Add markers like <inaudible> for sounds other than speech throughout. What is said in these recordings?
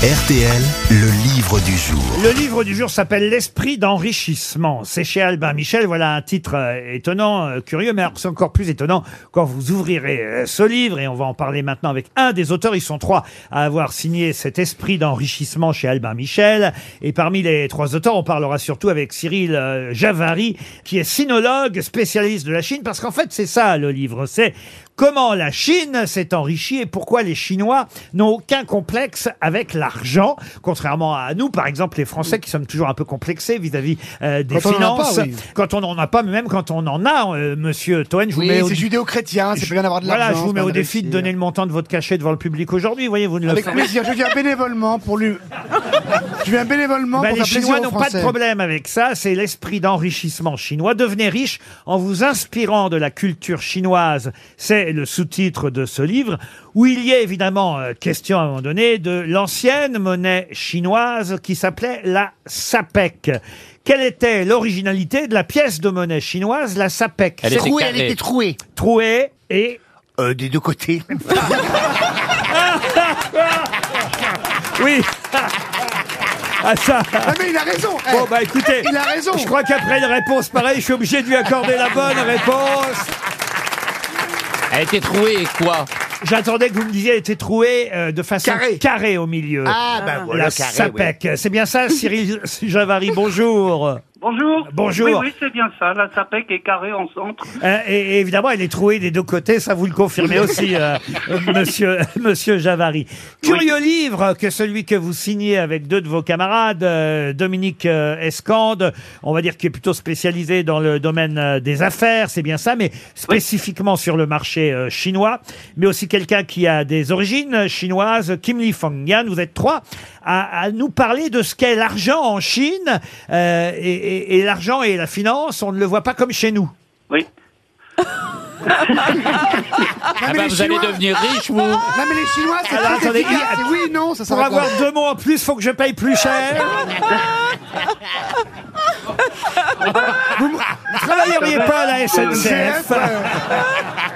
RTL, le livre du jour. Le livre du jour s'appelle L'esprit d'enrichissement. C'est chez Albin Michel. Voilà un titre euh, étonnant, euh, curieux, mais c'est encore plus étonnant quand vous ouvrirez euh, ce livre. Et on va en parler maintenant avec un des auteurs. Ils sont trois à avoir signé cet esprit d'enrichissement chez Albin Michel. Et parmi les trois auteurs, on parlera surtout avec Cyril Javary, qui est sinologue, spécialiste de la Chine. Parce qu'en fait, c'est ça le livre. C'est comment la Chine s'est enrichie et pourquoi les Chinois n'ont aucun complexe avec l'argent, contrairement à nous, par exemple, les Français qui sommes toujours un peu complexés vis-à-vis euh, des Quand on en a finances. pas, oui. Quand on n'en a pas, mais même quand on en a, euh, monsieur Toen, je vous Oui, mets au... c'est judéo-chrétien, c'est bien d'avoir de l'argent. Voilà, je vous mets au défi de donner le montant de votre cachet devant le public aujourd'hui. Vous voyez, vous ne le Avec faites plaisir, je viens bénévolement pour lui. <laughs> Je viens bénévolement Ben, pour les faire Chinois aux n'ont pas de Français. problème avec ça. C'est l'esprit d'enrichissement chinois. Devenez riche en vous inspirant de la culture chinoise. C'est le sous-titre de ce livre où il y a évidemment euh, question à un moment donné de l'ancienne monnaie chinoise qui s'appelait la sapek. Quelle était l'originalité de la pièce de monnaie chinoise, la sapek Elle était Trouée, elle carrée. était trouée. trouée et Euh, des deux côtés. <laughs> oui. ah ça. Ah mais il a raison. eh. Bon bah écoutez, Il a raison. je crois qu'après une réponse pareille, je suis obligé de lui accorder la bonne réponse. Elle était trouée et quoi? J'attendais que vous me disiez elle était trouée euh, de façon Carrée. carrée au milieu. Ah, bah voilà, la carré, sapec. C'est bien ça, Cyril <laughs> Javary, bonjour. Bonjour. Bonjour. Oui, oui, c'est bien ça. La SAPEC est carrée en centre. Euh, et, et évidemment, elle est trouée des deux côtés, ça vous le confirmez aussi, euh, <laughs> euh, monsieur, monsieur Javary. Curieux livre que celui que vous signez avec deux de vos camarades, euh, Dominique euh, Escande, on va dire qui est plutôt spécialisé dans le domaine euh, des affaires, c'est bien ça, mais spécifiquement sur le marché euh, chinois, mais aussi quelqu'un qui a des origines chinoises, Kim Li Fengyan. Vous êtes trois à, à nous parler de ce qu'est l'argent en Chine, euh, et, et- et l'argent et la finance, on ne le voit pas comme chez nous. Oui. Non, <laughs> Ah mais bah les vous allez Chinois- devenir riche, vous Non mais les Chinois, c'est Alors, très attendez, efficace. il y a- C'est oui, non, ça Pour s'arrête là. avoir deux mots en plus, faut que je paye plus cher. <laughs> vous, vous travailleriez pas à la SNCF. CF, euh,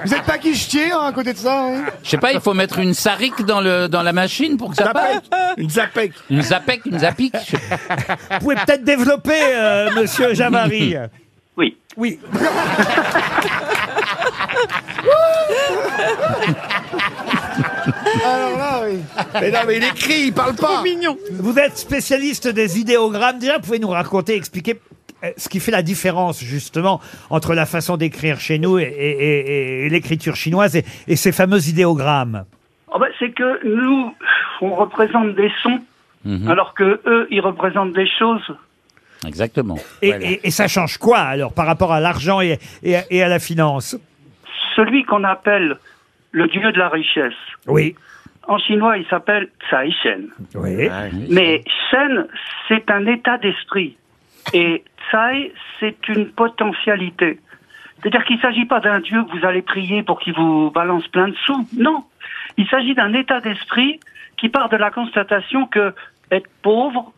Vous êtes pas guichetier hein, à côté de ça hein Je sais pas, il faut mettre une saric dans, le, dans la machine pour que ça passe Une zapec. Une zapec, une pas. <laughs> Vous pouvez peut-être développer, euh, monsieur Jamari. <laughs> Oui. Oui. <laughs> Alors là, oui. Mais non, mais il écrit, il parle pas. Vous êtes spécialiste des idéogrammes. Déjà, vous pouvez nous raconter, expliquer ce qui fait la différence, justement, entre la façon d'écrire chez nous et, et- et- et l'écriture chinoise et, et ces fameux idéogrammes. Oh ben, c'est que nous, on représente des sons, Mhm. alors que eux, ils représentent des choses. Exactement. Et, Voilà. et- et ça change quoi, alors, par rapport à l'argent et, et à- et à la finance? Celui qu'on appelle le dieu de la richesse, Oui. en chinois, il s'appelle Tsai Shen. Oui. Mais Shen, c'est un état d'esprit. Et Tsai, c'est une potentialité. C'est-à-dire qu'il ne s'agit pas d'un Dieu que vous allez prier pour qu'il vous balance plein de sous. Non. Il s'agit d'un état d'esprit qui part de la constatation que être pauvre,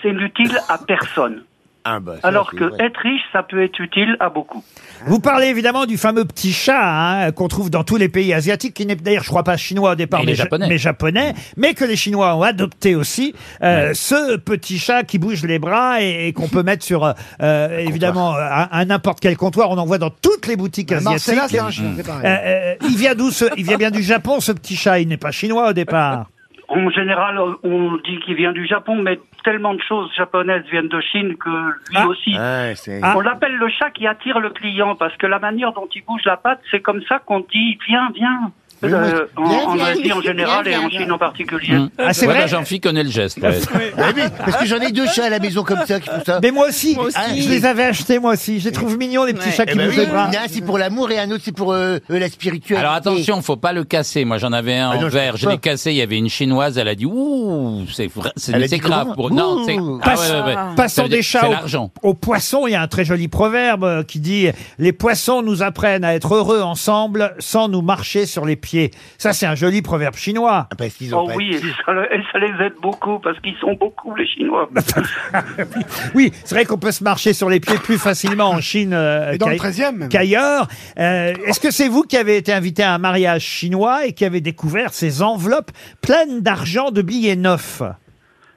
c'est utile à personne. Ah, bah, ça, Alors c'est que vrai. être riche, ça peut être utile à beaucoup. Vous parlez évidemment du fameux petit chat hein, qu'on trouve dans tous les pays asiatiques, qui n'est d'ailleurs, je crois pas chinois au départ, mais, ja- Japonais. mais japonais, mais que les Chinois ont adopté aussi. Euh, Ce petit chat qui bouge les bras et, et qu'on peut mettre sur, euh, évidemment, à, à n'importe quel comptoir. On en voit dans toutes les boutiques asiatiques. Marcella, c'est un chien, c'est Euh, euh, il vient d'où ce- Il vient bien du Japon, ce petit chat? Il n'est pas chinois au départ. En général, on dit qu'il vient du Japon, mais tellement de choses japonaises viennent de Chine que lui Ah. aussi. Ah. On l'appelle le chat qui attire le client parce que la manière dont il bouge la patte, c'est comme ça qu'on dit viens, viens. Oui, Euh, oui. en, Viens, en viens, Asie en général et en. Chine en particulier. Mmh. Ah, c'est Ouais, vrai bah, Jean-Philippe connaît le geste. ouais. <laughs> Ouais, oui, parce que j'en ai deux chats à la maison comme ça qui font ça. Mais moi aussi, aussi. je les avais achetés moi aussi. Je les trouve mignons, les petits chats Eh qui ben bougent oui, les bras. il y en a un c'est pour l'amour et un autre c'est pour euh, euh, la spiritualité. Alors attention, faut pas le casser. Moi, j'en avais un Ah en verre. Je l'ai cassé. Il y avait une chinoise. Elle a dit ouh, c'est vrai, c'est grave. Pour... Non, c'est ah. Passons des chats C'est au- l'argent. aux poissons, il y a un très joli proverbe qui dit Les poissons nous apprennent à être heureux ensemble sans nous marcher sur les pieds. Pied. Ça, c'est un joli proverbe chinois. Ah, Parce qu'ils ont Oh pas oui, de- et ça, et ça les aide beaucoup parce qu'ils sont beaucoup les Chinois. <laughs> Oui, c'est vrai qu'on peut se marcher sur les pieds plus facilement en Chine euh, Et dans le qu'ai- 13e même. qu'ailleurs. Euh, Est-ce que c'est vous qui avez été invité à un mariage chinois et qui avez découvert ces enveloppes pleines d'argent de billets neufs?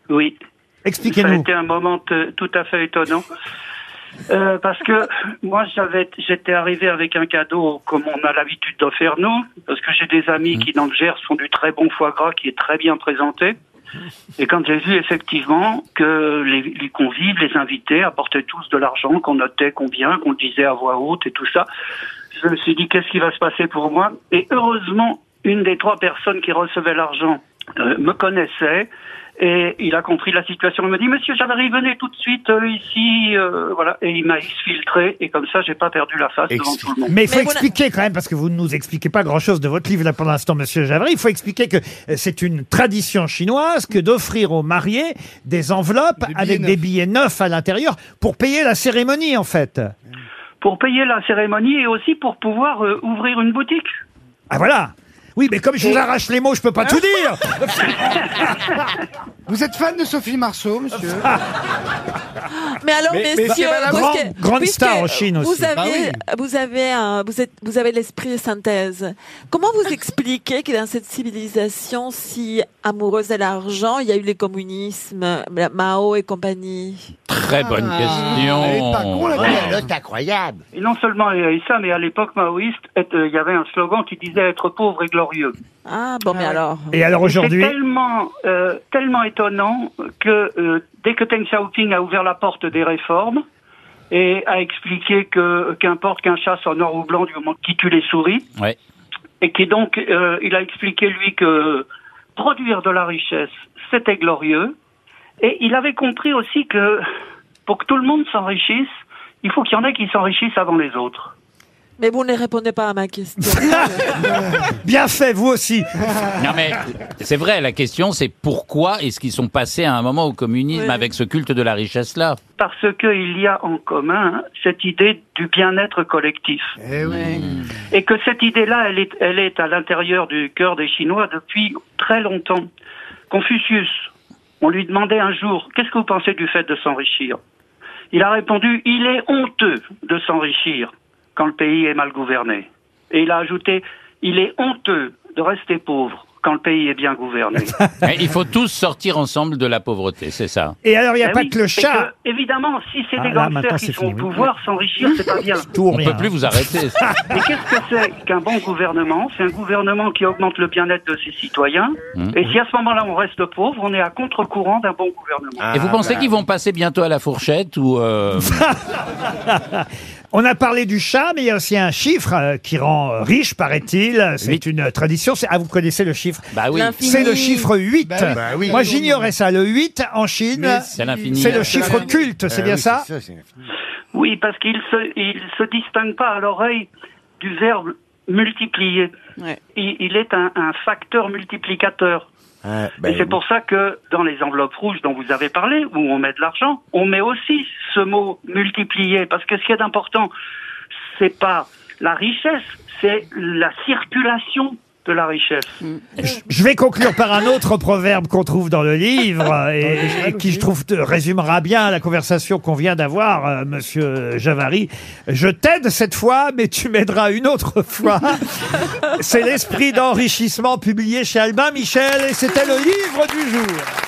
Oui. Ça a Expliquez-nous. été un moment tout à fait étonnant. Euh, parce que moi, j'avais, j'étais arrivé avec un cadeau comme on a l'habitude de faire nous, parce que j'ai des amis qui dans le Gers font du très bon foie gras qui est très bien présenté. Et quand j'ai vu effectivement que les, convives, les invités apportaient tous de l'argent, qu'on notait combien, qu'on disait à voix haute et tout ça, je me suis dit qu'est-ce qui va se passer pour moi? Et heureusement, une des trois personnes qui recevait l'argent euh, me connaissait et il a compris la situation. Il m'a dit Monsieur Javary, venez tout de suite euh, ici, euh, voilà. Et il m'a exfiltré et comme ça, j'ai pas perdu la face devant tout le monde. Mais il faut Mais expliquer quand même, parce que vous ne nous expliquez pas grand-chose de votre livre là pour l'instant, Monsieur Javry. Il faut expliquer que euh, c'est une tradition chinoise que d'offrir aux mariés des enveloppes Des avec des billets neufs à l'intérieur pour payer la cérémonie, en fait. Pour payer la cérémonie et aussi pour pouvoir euh, ouvrir une boutique. Ah voilà. Oui, mais comme je vous arrache les mots, je peux pas tout dire. <laughs> Vous êtes fan de Sophie Marceau, monsieur <laughs> Mais alors, Mais- mais messieurs, c'est Grande- puisque- grande puisque star en Chine aussi. Vous avez, Bah oui. vous avez, un- vous êtes, vous avez l'esprit de synthèse. Comment vous expliquez que dans cette civilisation si amoureuse de l'argent, il y a eu les communismes, la- Mao et compagnie? Très bonne Elle est pas con, question. la Ouais, vieille. là, c'est incroyable. Et non seulement il y avait ça, mais à l'époque maoïste, être- euh, il y avait un slogan qui disait être pauvre et glorieux. Ah bon, mais alors. Et alors aujourd'hui, C'est tellement, euh, tellement étonnant que euh, dès que Deng Xiaoping a ouvert la porte des réformes et a expliqué que qu'importe qu'un chat soit noir ou blanc du moment qu'il tue les souris, Ouais. et qui donc euh, il a expliqué lui que produire de la richesse c'était glorieux, et il avait compris aussi que pour que tout le monde s'enrichisse, il faut qu'il y en ait qui s'enrichissent avant les autres. Mais vous ne répondez pas à ma question. <laughs> bien fait, vous aussi. Non mais c'est vrai, la question c'est pourquoi est-ce qu'ils sont passés à un moment au communisme Oui. avec ce culte de la richesse-là Parce qu'il y a en commun cette idée du bien-être collectif. Eh oui. Et que cette idée-là, elle est, elle est à l'intérieur du cœur des Chinois depuis très longtemps. Confucius, on lui demandait un jour, qu'est-ce que vous pensez du fait de s'enrichir? Il a répondu, il est honteux de s'enrichir quand le pays est mal gouverné. Et il a ajouté, il est honteux de rester pauvre quand le pays est bien gouverné. <laughs> Mais Il faut tous sortir ensemble de la pauvreté, c'est ça. Et alors, il n'y a Eh pas oui, que le chat. que, évidemment, si c'est Ah, des là, gangsters qui sont au oui. pouvoir, s'enrichir, c'est pas bien. <laughs> Tout ou On rien. peut plus vous arrêter. <laughs> Mais qu'est-ce que c'est qu'un bon gouvernement? C'est un gouvernement qui augmente le bien-être de ses citoyens. Mmh. Et si à ce moment-là on reste pauvre, on est à contre-courant d'un bon gouvernement. Et vous Ah, pensez bah. qu'ils vont passer bientôt à la fourchette ou euh, On a parlé du chat, mais il y a aussi un chiffre euh, qui rend euh, riche, paraît-il. C'est Huit. une tradition. C'est- Ah, vous connaissez le chiffre? Bah oui, L'infini. C'est le chiffre 8. Bah oui. Bah oui. Moi, j'ignorais ça. Le 8 en Chine, Mais c'est l'infini. c'est le chiffre culte, c'est Ah bien oui, ça? Oui, parce qu'il se, il se distingue pas à l'oreille du verbe multiplier. Ouais. Il, il est un, un facteur multiplicateur. Ah, Et c'est pour ça que dans les enveloppes rouges dont vous avez parlé, où on met de l'argent, on met aussi ce mot multiplier. Parce que ce qui est important, c'est pas la richesse, c'est la circulation de la richesse. Je vais conclure par un autre proverbe qu'on trouve dans le livre et, et qui, je trouve, te résumera bien la conversation qu'on vient d'avoir, euh, Monsieur Javary. Je t'aide cette fois, mais tu m'aideras une autre fois. C'est l'esprit d'enrichissement publié chez Albin Michel et c'était le livre du jour.